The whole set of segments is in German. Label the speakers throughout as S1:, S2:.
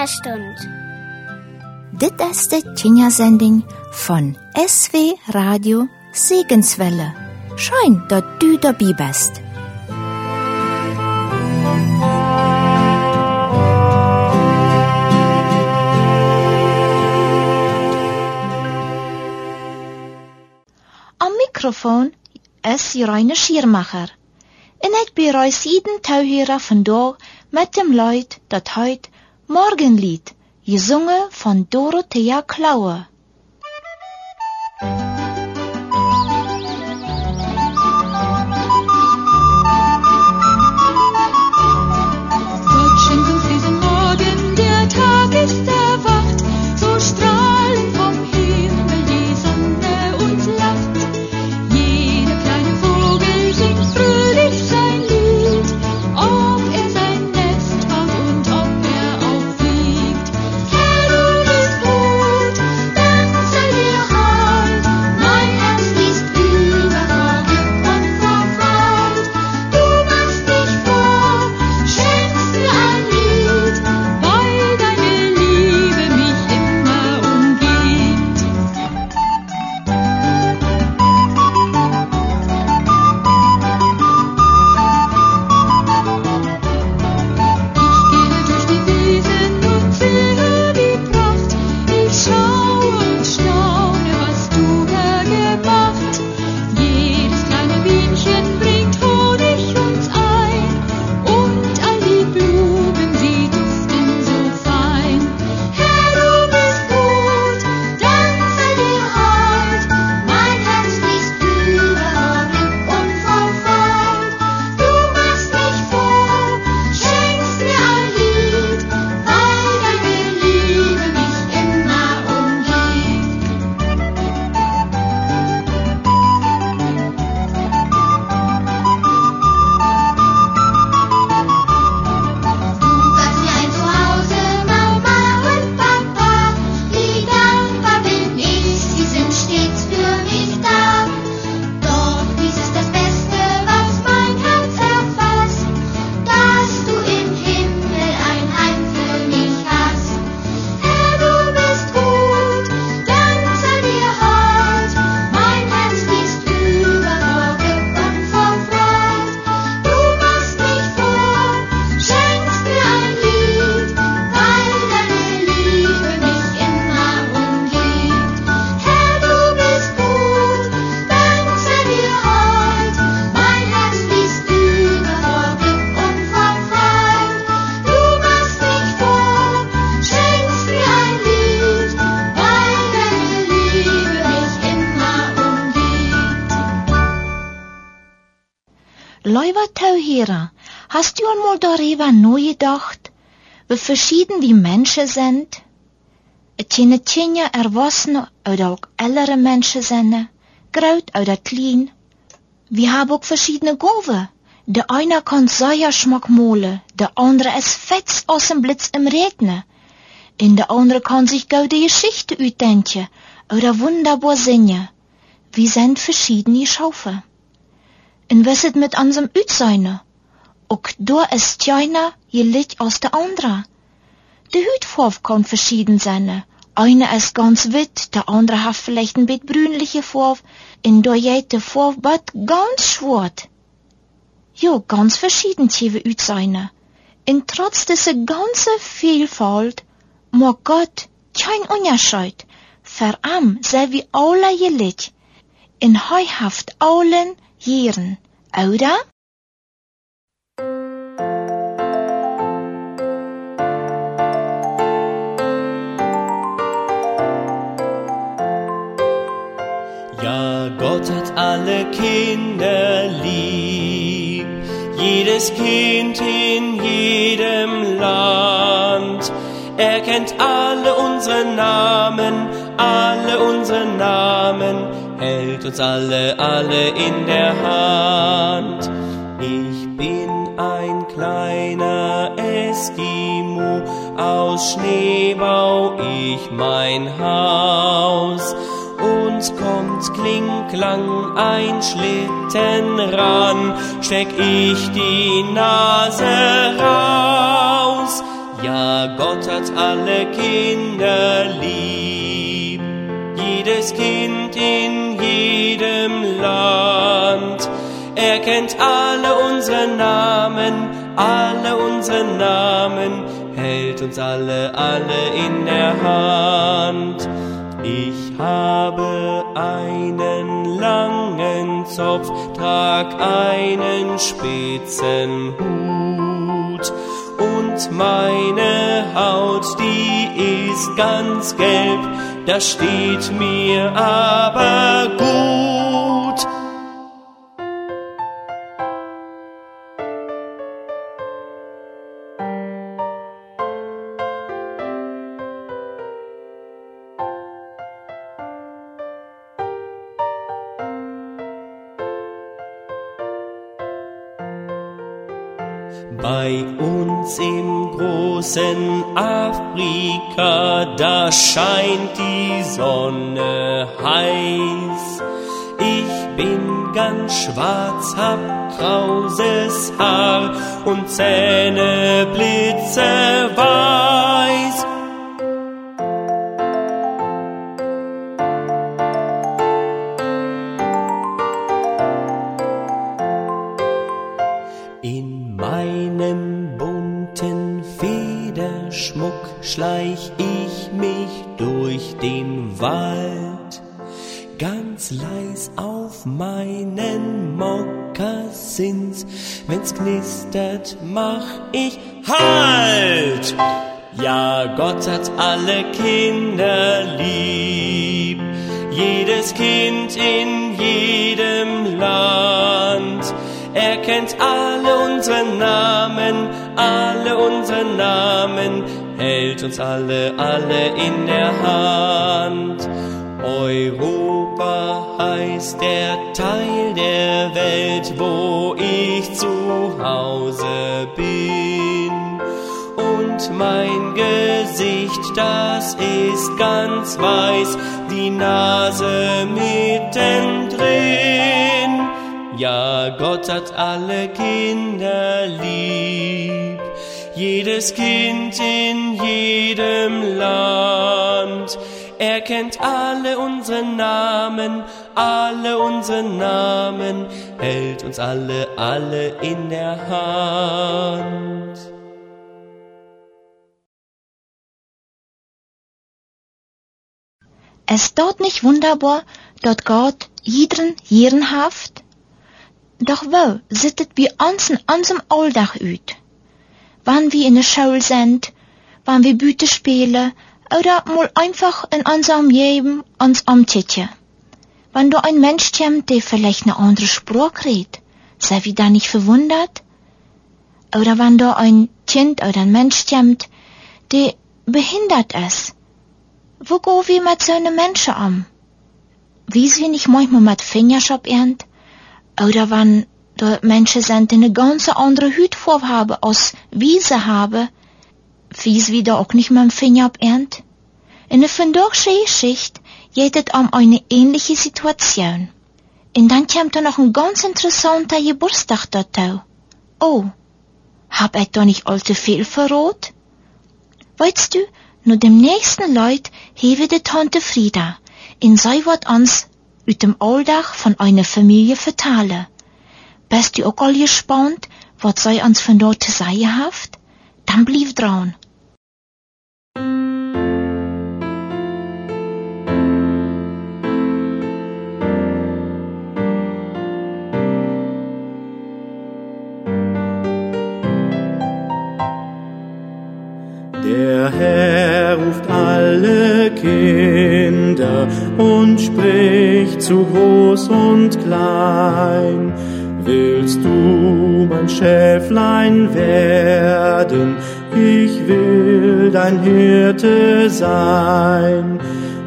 S1: Kinderstund.
S2: Dit is de Kindersending von SW Radio Segenswelle. Schön, dass du dabei bist. Am Mikrofon is Reine Schiermacher. En ik bereis jeden touwhierer vandaag met dem Leid dat heut Morgenlied, gezongen van Dorothea Klauer. Einmal darüber nachgedacht, wie verschieden die Menschen sind? Zijn tjenja erwachsene oder auch ältere Menschen sind, groot oder klein. Wir haben auch verschiedene Gaben. Der eine kann Säuerschmack malen, der andere ist fetz aus dem Blitz im Regnen. Und der andere kann sich gute Geschichte uitdenken oder wunderbar singen. Wir sind verschiedene Schaufeln. Und was ist mit unserem Uitseine? Auch da ist einer Licht aus der andere. Die Hutfarbe kann verschieden sein. Einer ist ganz wit, der andere hat vielleicht ein bisschen brünliche Farbe, und da geht die Farbe ganz schwarz. Ja, ganz verschieden tiefe Uitseine. Und trotz dieser ganzen Vielfalt mag Gott kein Unterschied. Für am sei wie alle Licht. In heuhaft allen Jahren, oder?
S3: Alle Kinder lieb, jedes Kind in jedem Land. Er kennt alle unsere Namen, alle unsere Namen, hält uns alle, alle in der Hand. Ich bin ein kleiner Eskimo, aus Schnee bau ich mein Haus. Uns kommt klinklang ein Schlitten ran, steck ich die Nase raus. Ja, Gott hat alle Kinder lieb, jedes Kind in jedem Land. Er kennt alle unsere Namen, alle unsere Namen, hält uns alle, alle in der Hand. Ich habe einen langen Zopf, trag einen spitzen Hut und meine Haut, die ist ganz gelb, das steht mir aber gut. Scheint die Sonne heiß. Ich bin ganz schwarz, hab krauses Haar und Zähne blitzeweiß. In meinem bunten Federschmuck schleich ich Wald. Ganz leis auf meinen Mokassins, wenn's knistert, mach ich Halt! Ja, Gott hat alle Kinder lieb, jedes Kind in jedem Land. Er kennt alle unsere Namen, alle unsere Namen, hält uns alle, alle in der Hand. Europa heißt der Teil der Welt, wo ich zu Hause bin. Und mein Gesicht, das ist ganz weiß, die Nase mittendrin. Ja, Gott hat alle Kinder lieb, jedes Kind in jedem Land. Er kennt alle unsere Namen, alle unsere Namen, hält uns alle, alle in der Hand.
S2: Es dort nicht wunderbar, dat Gott jeden Hieren haft? Doch wo sittet wie ons in unserem Alltag uit? Wann wir in der Schule sind, wann wir Büte spielen oder mal einfach in unserem Leben uns umtitje. Wenn du ein Mensch kommt, der vielleicht eine andere Sprache redet, sei wir da nicht verwundert? Oder wenn du ein Kind oder ein Mensch kommt, der behindert ist, wo gehen wir mit so einem Menschen um? Wies wir nicht manchmal mit Fingers auf Ernt? Oder wenn da Menschen sind, die eine ganz andere Hutfarbe haben, als wie sie haben, wies wir da auch nicht mit dem Finger auf Ernt? In der vandaagse Geschichte geht es um eine ähnliche Situation. Und dann kommt da noch ein ganz interessanter Geburtstag dazu. Oh, hab ich da nicht allzu viel verrot? Weißt du, nur dem nächsten Leut hewe de Tante Frieda, in sei wird uns uit dem Alltag von einer Familie vertalen. Bist du auch all gespannt, was sei uns von dort zu sagen haft? Dann blieb dran.
S1: Der Herr ruft alle Kinder und spricht zu groß und klein. Willst du mein Schäflein werden? Ich will dein Hirte sein.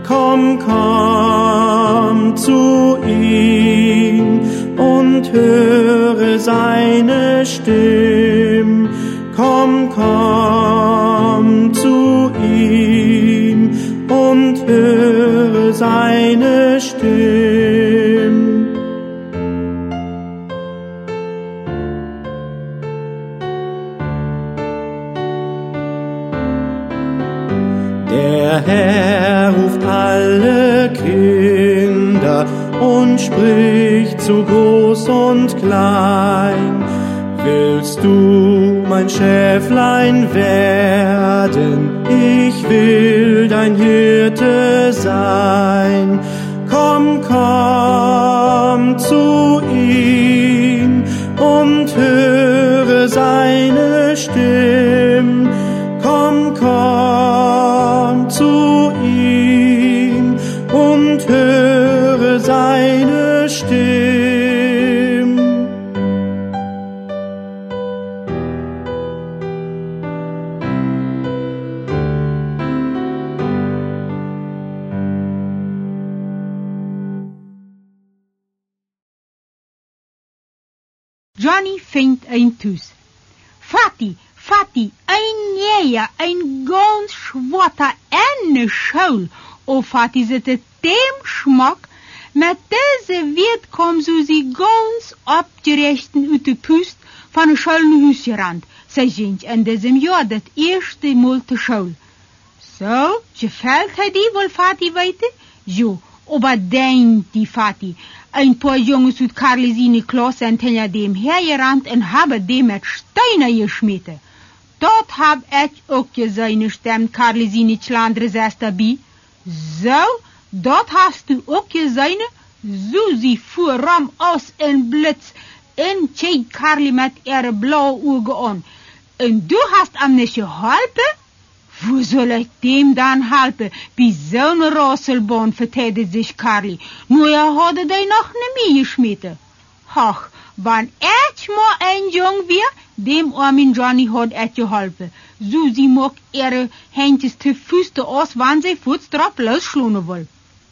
S1: Komm, komm zu ihm und höre seine Stimme. Komm, komm zu ihm und höre seine spricht zu groß und klein. Willst du mein Schäflein werden? Ich will dein Hirte sein. Komm, komm zu
S4: het dem schmak. Met deze weet kom Susie ganz abgerechten uit de pust van een schuilne huisgerand. Zij zingt in diesem jaar dat eerste mal te schaul. Zo, gefällt hij die wohl, Fatty, weten? Jo, aber denkt die Fatty. Ein paar Jungs uit Karlesine Klas zijn tegen dem hergerannt en hebben dem met steinen geschmeten. Dat hab ik ook Schlandre zes daarbij. Zo, dat hast du ook gezien? Susie voer ram aus en blitz en tjej Karli met ihre blauwe ogen aan. En du hast am nicht geholpen? Wo soll ich dem dann helfen? Bei so einer Rasselbahn vertätigt sich Karli. Nur er hatte die noch nicht mehr. Ach, mal ein Jung wir, dem armen Johnny hat ich geholfen. Susi mag ihre Händchen zu Füße aus, wann sie Fuß drauf losschlunen will.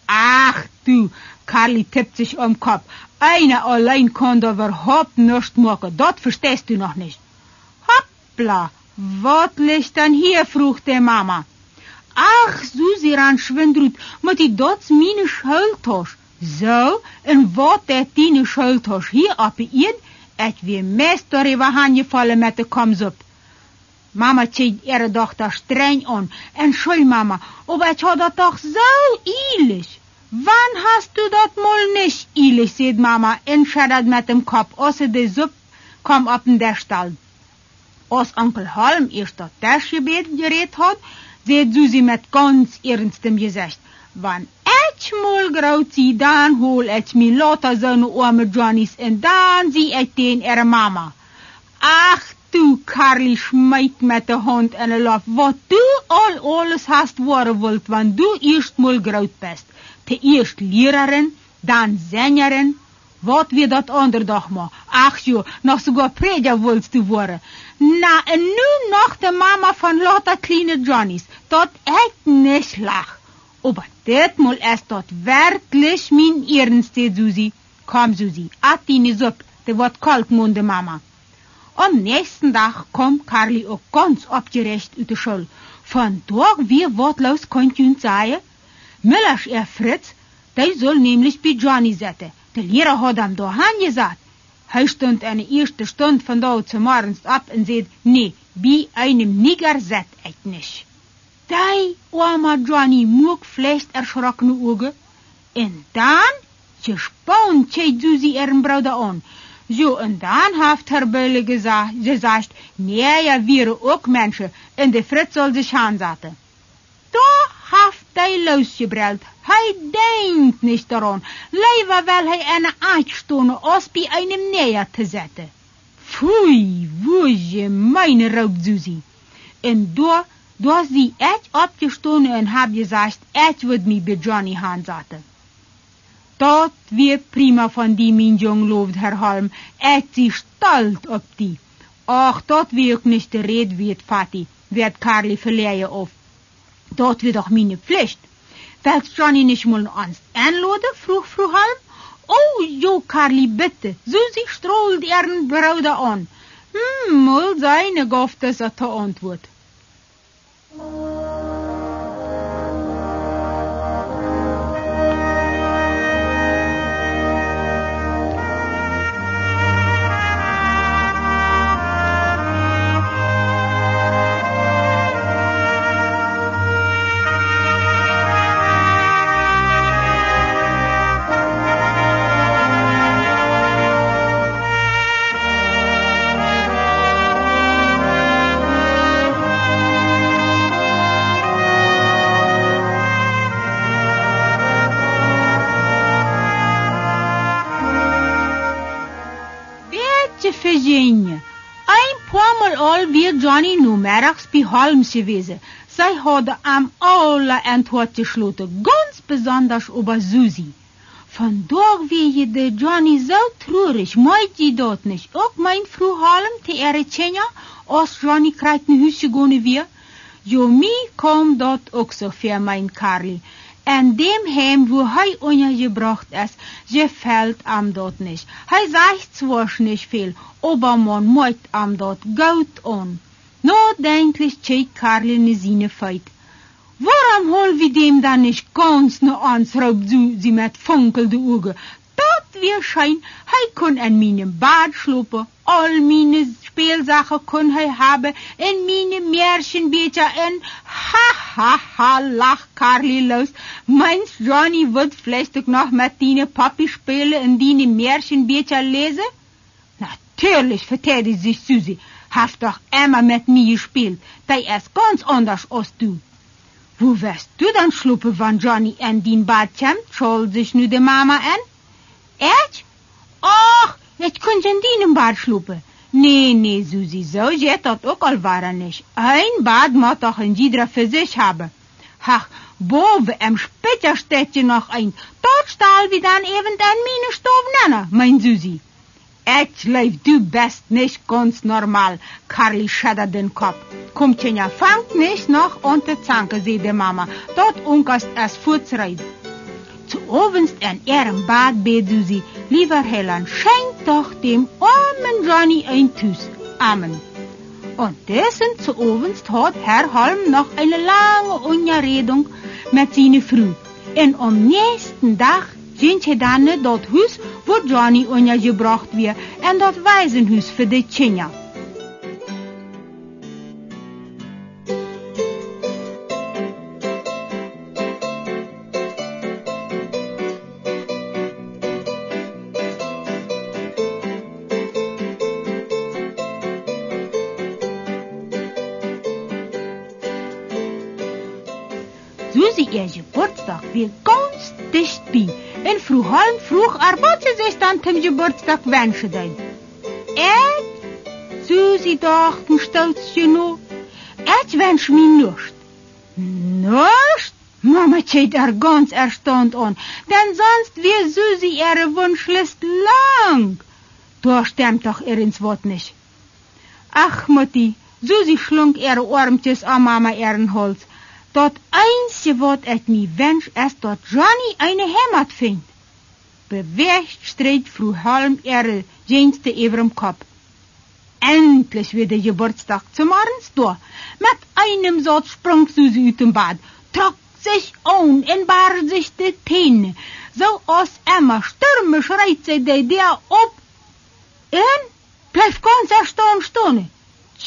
S4: Ach du, Karli tippt sich am Kopf. Einer allein kann da überhaupt nichts machen. Das verstehst du noch nicht. Hoppla, wat ligt dan hier? de mama. Ach, Susie ran schwindrut, met die dots mine schuiltas. Zo, en wat dat die schuiltas hier op door even hanje vallen met de koms op. Mama zieht ihre Tochter streng an. Entschuldigung, Mama, aber ich hab das doch so eilig. Wann hast du das mal nicht eilig, sagt Mama, und schüttelt mit dem Kopf, außer die Suppe kommt auf den Stall. Als Onkel Halm erst das Tischgebet geredet hat, sagt Susi mit ganz ernstem Gesicht, wann ich mal graut sie, dann hol lauter so eine arme Johnnies und dann sieh ich den ihre Mama. Ach du, Karli schmeit mit der Hand in den Lauf, wat du all alles hast worden wollt, wann du erst mal graut bist. Zuerst Lehrerin, dann Sängerin, wat wir dat ander dag maar. Ach jo, nog sogar Prediger willst du worden. Na, en nu nog de mama van lauter kleine Johnnies. Dat echt nicht lach. Aber dit mal ist dat wirklich mein Ernst, Susi. Komm, Susi, at die Suppe, der wird kalt, munde Mama. Am nächsten Tag kommt Karli auch ganz abgerecht uit de Schule. Von dort wie wortlos konnt ihr sagen, Müllers er Fritz, der soll nämlich bei Johnny sitzen. Der Lehrer hat ihm da gesagt. Hij stond eine erste Stunde von da zu morgens ab und sagt, nee, bei einem Nigger zet ich nicht. Die arme Johnny moek vielleicht erschrockene Augen. Und dann gespannt schaut Susi ihren Bruder an. So, und dann hat Herr Böhle gesagt, gesagt, nee, ja, wir auch Menschen, und der Fritz soll sich ansetzen. Da hat hij losgebreld. Hij denkt nicht daran. Lieber will hij eine Einstunde als bei einem näher te zetten. Pfui, wo je meine raubt Susi. Und da, da sie echt abgestonden und hab gesagt, ich würd mich bei Johnny hansetzen. Dat wird prima von die, mein Jung, lobt Herr Halm. Ich sie stolz ob die. Ach, dat wird nicht der Red wird, Vati, wird Karli verleihen auf. Dat wird doch meine Pflicht. Willst Johnny nicht mal ans einladen, vroeg Frau Halm. Oh, jo, Karli, bitte. Susi strahlt ihren Bruder an. Hm, mal seine gaf das Antwort. Oh. Bij Holmes gewesen. Zij hadden am alle Antwort gesloten, ganz besonders über Susi. Vandaag weer je de Johnny zo traurig, meid je dat niet. Ook mijn vrouw Holm te Eritrea, als Johnny krijgt een huisje gaan weer. Jo, mi kom dat ook zo voor mijn Carly. En dem heim, wo hij ondergebracht is, gefällt am dort nicht. Hij sagt zwar nicht viel, aber man moit am dort gut an. Nadenklich check Carly ne seine Feit. Waarom hol wir dem dann nicht ganz ne ans, raubt sie mit funkelnde Augen. Dat wir schein, hij kon in meinem Bad schlupen, all meine Spielsachen kon hij haben, in meine Märchenbecher, en ha ha ha, lach Carly los. Meinst Johnny wird vielleicht noch mit deine Papi spielen und deine Märchenbecher lesen? Natürlich, verteidigt sich Susi, hast doch immer mit mir gespielt, der ist ganz anders als du. Wo wirst du dann schluppen, wenn Johnny in dein Bad kommt, schuld sich nu de Mama an? Echt? Ach, jetzt kun je in deinem Bad schluppen. Nee, nee, Susi, so geht dat ook al waren nicht. Ein Bad moet doch in jeder für sich haben. Ach, boven im Spitter steht je noch ein. Dort stahl wie dann eben dein meine Stoff nennen, mein Susi. Leif du bist nicht ganz normal, Carly schädert den Kopf. Kommt ja, fangt nicht noch unter Zanke, sie die Mama. Dort unkast es Furzreid. Zu obenst in ihrem Bad bet Susi, lieber Helen, schenkt doch dem armen Johnny ein Tüß. Amen. Und dessen zu obenst hat Herr Holm noch eine lange Unterredung mit seiner Frau. Und am nächsten Tag sind sie dann dort Haus, wo Johnny untergebracht wird, und dort Waisenhaus für die Kinder. Susi, ihr Geburtstag wird ganz dicht bei. En vroeg halm vroeg er wat ze zich dan ten Geburtstag wünschen dein. Et, Susi dacht ein stolz genug, et wünsch mir nicht. Nicht? Mama steht er ganz erstaunt an, denn sonst wäre Susi ihre Wunschlist lang. Da stimmt doch ihr ins Wort nicht. Ach, Mutti, Susi schlug ihre Armtjes an Mama ihren Hals. Dat einzige wat ik me wens is dat Johnny eine Heimat vindt. Beweegt streed Frau Halm ihre jeinste über dem Kopf. Endlich wird der Geburtstag zum Abends da. Mit einem Satz sprang Susi aus dem Bad, trug sich an und bar sich die Täne. So als immer stürmisch schreit sie der der ab. Und bleibt ganz erstaunt stehen.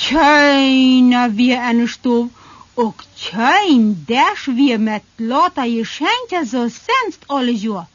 S4: Keiner wie eine Stube.
S3: Octăin deașvie
S4: metlota ieșentea zosens olejoa.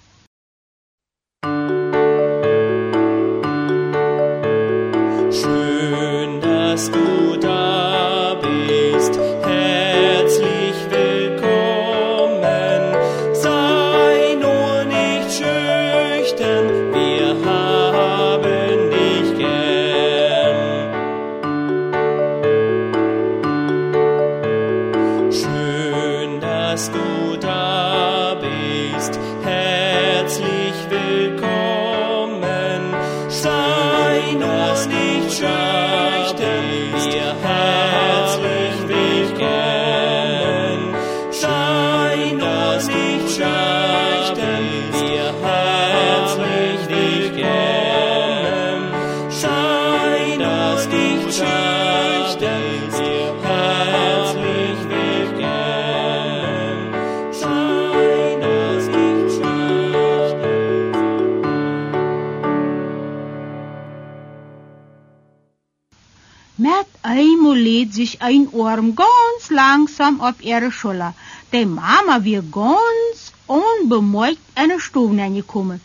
S4: Ein Arm ganz langsam auf ihre Schulter. Die Mama wird ganz unbemerkt in die Stube reingekommen.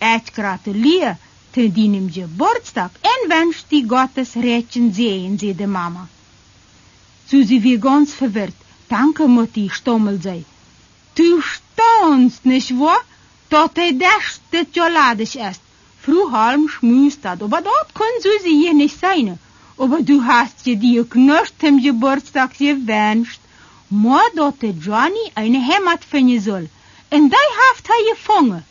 S4: Ich gratuliere zu deinem Geburtstag und wünsche dir Gottes Rätchen sehen, die Mama. Susi wird ganz verwirrt. Danke, Mutti, stommelt sie. Du staunst, nicht wahr? Dass er das Schokoladisch ist.
S5: Frühhalm schmust dat, aber dort können Susi hier nicht sein. Aber du hast dir die knurrt im Geburtstag gewünscht. Maar dat de Johnny eine Heimat finden soll. En die heeft hij gevangen.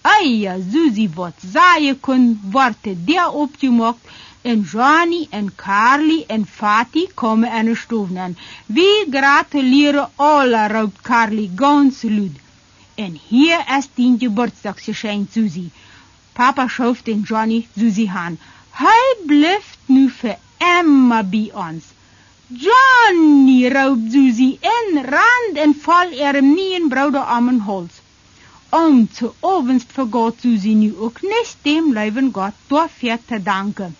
S5: Eia, Susi wat sagen kon, wordt der opgemaakt. En Johnny en Carly en Fatih komen aan de stoven aan. We gratuleren alle, roept Carly ganz luid. En hier is die Geburtstagsgeschenk, Susi. Papa schoof den Johnny Susi aan. Hij blijft nu voor immer bij ons. Johnny, roept Susie en rand en val er hem nie in brouwde armen hals. Om te ovens vergaat Susie nu ook nes dem leven God door veel te danken.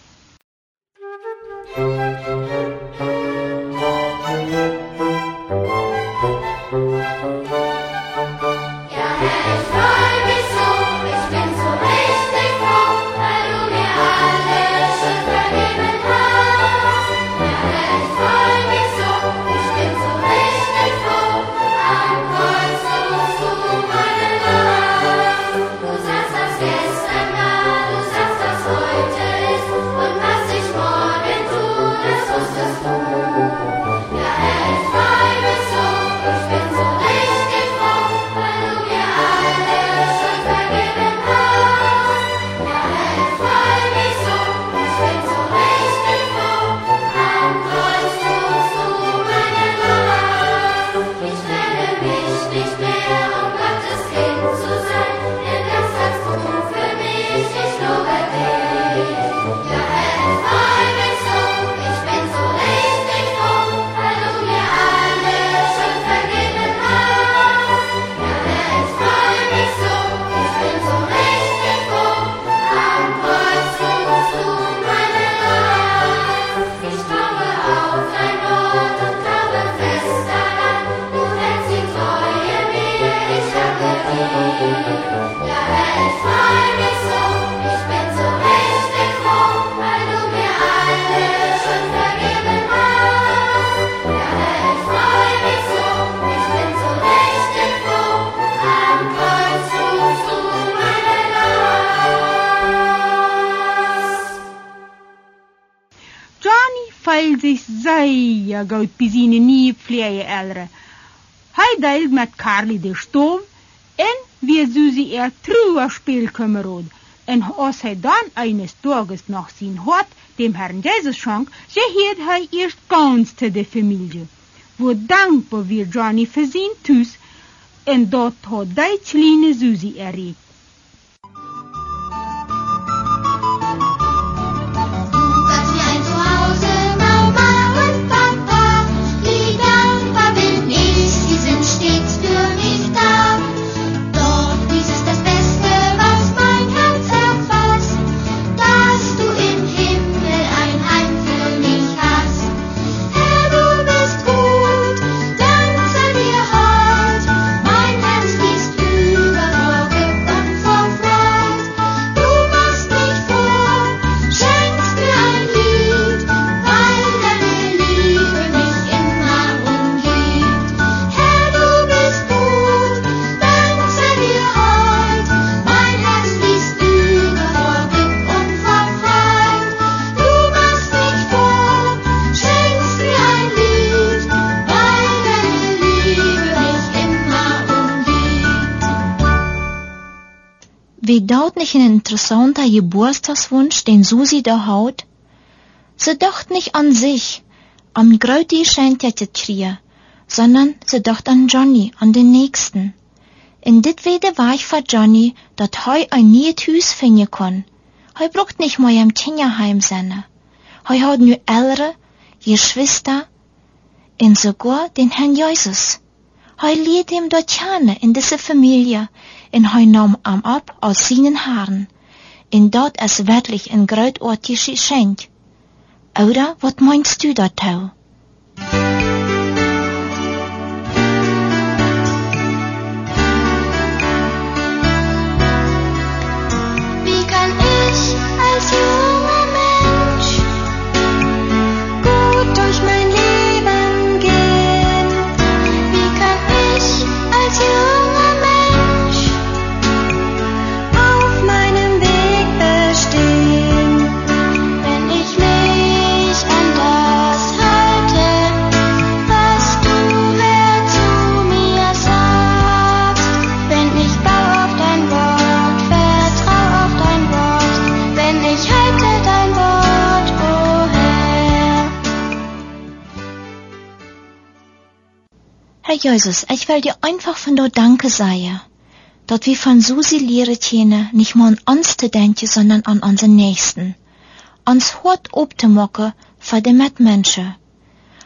S5: Sehr gut bij zijn nieuwe vleeëlderen. Hij deelt met Carly de stoom en wie Susie er truer Spielkameraad. En als hij dan eines Tages nach zijn Hort dem Herrn Jesus schank, so hielt hij eerst ganz zu der Familie. Wo dankbar wir Johnny für sein Tus, en dat hat die Susie erregt.
S6: Wie
S2: dort nicht ein interessanter Geburtstagswunsch, den Susi da haut? Sie dacht nicht an sich, am Grauti scheint ja zu kriegen, sondern sie dacht an Johnny, an den Nächsten. In dit wede war ich für Johnny, dat hei ein nieuw Hus finden kann. Hei braucht nicht mal im Kinderheim sein. Hei hat nu ältere, Geschwister, und sogar den Herrn Jesus. Hij liet hem dort gerne in diese Familie en hij nam hem ab aus seinen Haaren. En dat is wirklich ein großartiges Geschenk. Oder, was meinst du da, Jesus, ich will dir einfach von dir Danke sagen, dass wir von Susi lehren können, nicht nur an uns zu denken, sondern an unseren Nächsten. Uns Hort aufzumachen für die Mitmenschen.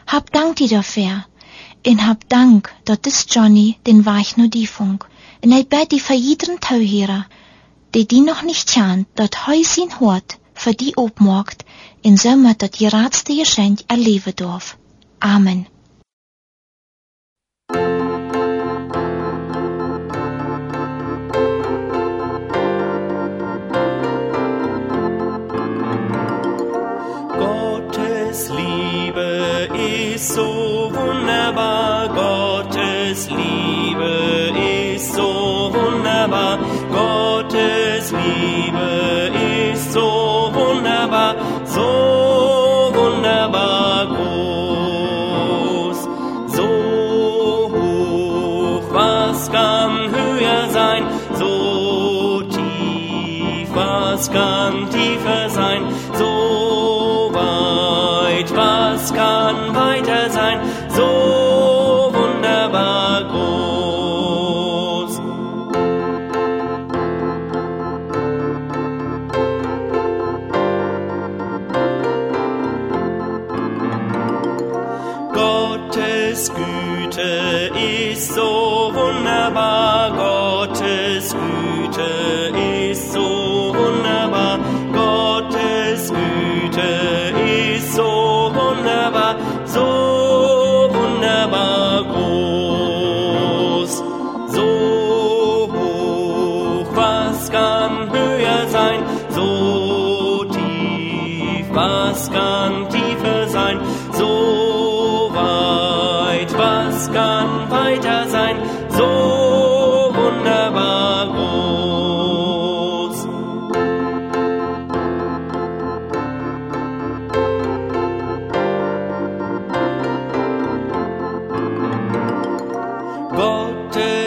S2: Hab Dank dir dafür. Und hab Dank, dass das Johnny den Weich nur die funk. Und ich bete für jeden Tauhierer, die die noch nicht kennt, dass heu sein Hort für die aufmacht, in sommer dat die raadste Geschenk erleben darf. Amen.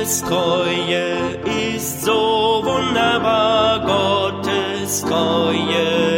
S3: Gottes Treue ist so wunderbar, Gottes Treue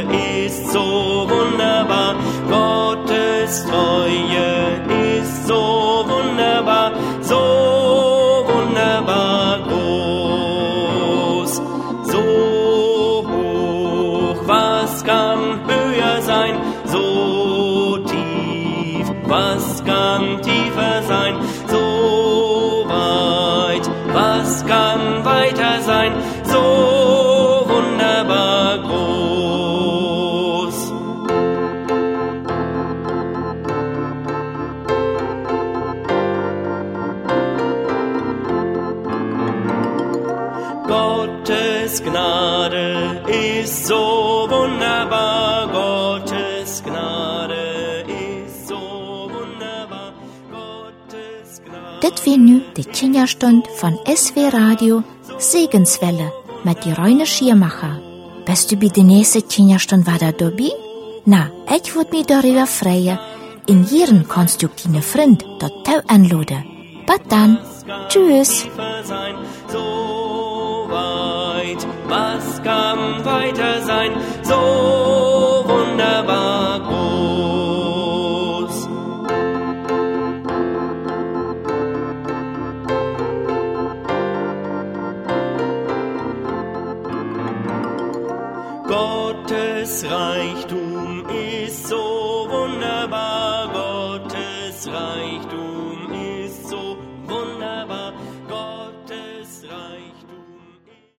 S2: Nu de Kinderstund von SW Radio Segenswelle mit die Reine Schiermacher. Bist du bei der nächsten Kinderstund wieder dabei? Na, ich würd mich darüber freuen. In jeden kannst du deine Freund dort tau anladen. Bis dann. Tschüss.
S3: so weit, was kann weiter sein, so wunderbar